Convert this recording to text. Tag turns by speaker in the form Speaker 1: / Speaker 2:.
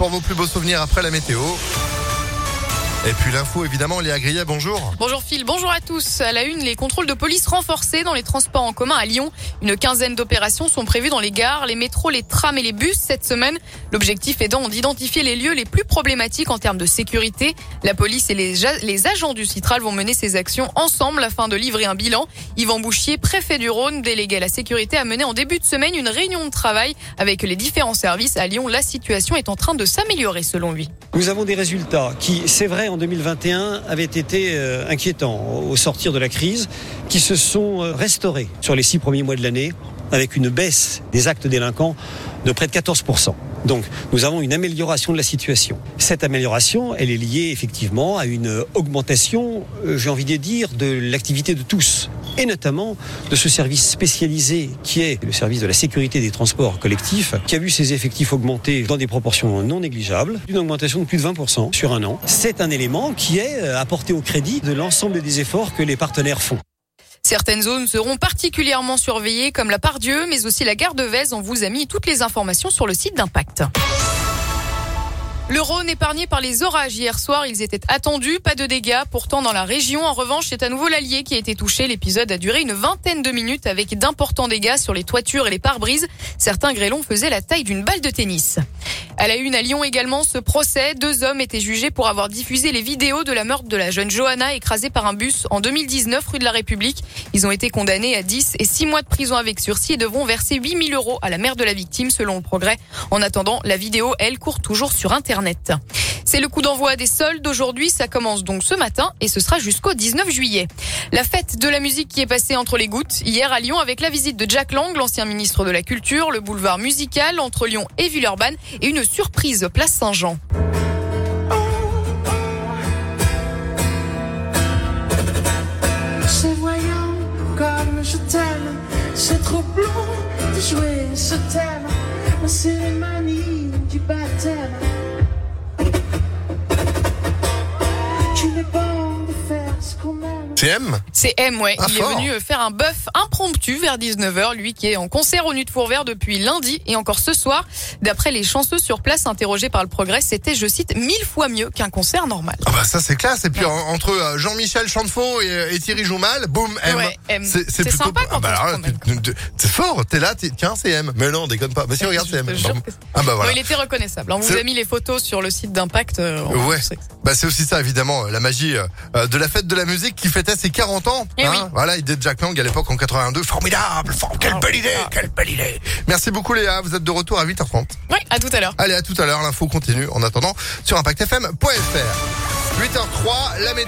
Speaker 1: pour vos plus beaux souvenirs après la météo. Et puis l'info, évidemment, Léa Grillet, bonjour.
Speaker 2: Bonjour Phil, bonjour à tous. À la une, les contrôles de police renforcés dans les transports en commun à Lyon. Une quinzaine d'opérations sont prévues dans les gares, les métros, les trams et les bus cette semaine. L'objectif étant d'identifier les lieux les plus problématiques en termes de sécurité. La police et les, les agents du Citral vont mener ces actions ensemble afin de livrer un bilan. Yvan Bouchier, préfet du Rhône, délégué à la sécurité, a mené en début de semaine une réunion de travail avec les différents services à Lyon. La situation est en train de s'améliorer selon lui.
Speaker 3: Nous avons des résultats qui, c'est vrai, en 2021 avaient été euh, inquiétants au sortir de la crise, qui se sont euh, restaurés sur les six premiers mois de l'année avec une baisse des actes délinquants de près de 14%. Donc nous avons une amélioration de la situation. Cette amélioration, elle est liée effectivement à une augmentation, euh, j'ai envie de dire, de l'activité de tous, et notamment de ce service spécialisé qui est le service de la sécurité des transports collectifs, qui a vu ses effectifs augmenter dans des proportions non négligeables, une augmentation de plus de 20% sur un an. C'est un élément qui est euh, apporté au crédit de l'ensemble des efforts que les partenaires font.
Speaker 2: Certaines zones seront particulièrement surveillées comme la Pardieu, mais aussi la gare de Vèze. On vous a mis toutes les informations sur le site d'Impact. Le Rhône épargné par les orages hier soir, ils étaient attendus, pas de dégâts. Pourtant, dans la région, en revanche, c'est à nouveau l'Allier qui a été touché. L'épisode a duré une vingtaine de minutes avec d'importants dégâts sur les toitures et les pare-brises. Certains grêlons faisaient la taille d'une balle de tennis. À la une à Lyon également, ce procès, deux hommes étaient jugés pour avoir diffusé les vidéos de la meurtre de la jeune Johanna écrasée par un bus en 2019 rue de la République. Ils ont été condamnés à 10 et 6 mois de prison avec sursis et devront verser 8000 euros à la mère de la victime selon le progrès. En attendant, la vidéo, elle, court toujours sur Internet. C'est le coup d'envoi des soldes d'aujourd'hui. Ça commence donc ce matin et ce sera jusqu'au 19 juillet. La fête de la musique qui est passée entre les gouttes hier à Lyon avec la visite de Jack Lang, l'ancien ministre de la Culture, le boulevard musical entre Lyon et Villeurbanne et une surprise place Saint-Jean.
Speaker 4: Tu n'es pas de faire ce qu'on aime.
Speaker 1: C'est M
Speaker 2: C'est M, ouais.
Speaker 1: Ah,
Speaker 2: il
Speaker 1: fort.
Speaker 2: est venu faire un bœuf impromptu vers 19h, lui qui est en concert au Nuit de Fourvert depuis lundi et encore ce soir. D'après les chanceux sur place interrogés par le Progrès, c'était, je cite, mille fois mieux qu'un concert normal.
Speaker 1: Ah bah ça c'est classe. Et puis en- entre euh, Jean-Michel Chantefaux et, et Thierry Joumal, boum, M.
Speaker 2: Ouais, M.
Speaker 1: C'est plutôt-
Speaker 2: sympa quand
Speaker 1: ah bah fort, t'es là, tiens c'est M. Mais non, déconne pas. Mais si regarde c'est M. Ah bah voilà.
Speaker 2: Il était reconnaissable. On vous a mis les photos sur le site d'Impact. euh,
Speaker 1: Ouais. Bah c'est aussi ça évidemment la magie euh, de la fête de la musique qui fêtait ses 40 ans.
Speaker 2: Eh oui.
Speaker 1: Voilà, idée de Jack Lang à l'époque en 82, formidable, for- quelle
Speaker 2: Ah,
Speaker 1: belle idée,
Speaker 2: ah.
Speaker 1: quelle belle idée. Merci beaucoup Léa, vous êtes de retour à 8h30.
Speaker 2: Ouais, à tout à l'heure.
Speaker 1: Allez à tout à l'heure, l'info continue en attendant sur impactfm.fr. 8h03, la météo.